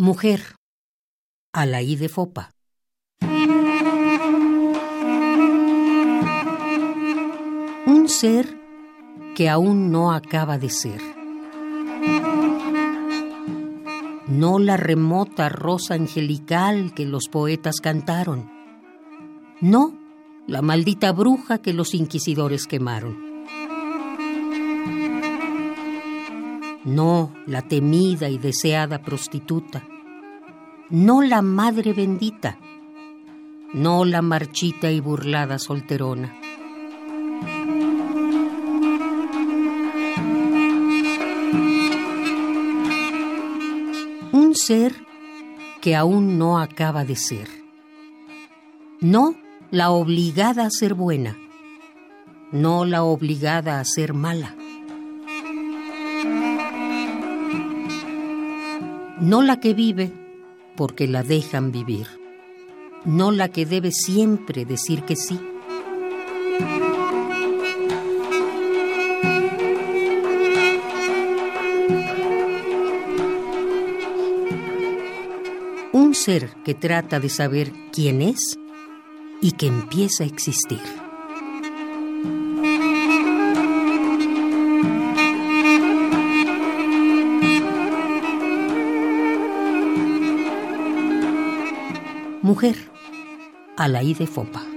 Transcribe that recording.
Mujer, a la I de Fopa. Un ser que aún no acaba de ser. No la remota rosa angelical que los poetas cantaron. No la maldita bruja que los inquisidores quemaron. No la temida y deseada prostituta, no la madre bendita, no la marchita y burlada solterona. Un ser que aún no acaba de ser. No la obligada a ser buena, no la obligada a ser mala. No la que vive porque la dejan vivir, no la que debe siempre decir que sí. Un ser que trata de saber quién es y que empieza a existir. Mujer, a la I de Fopa.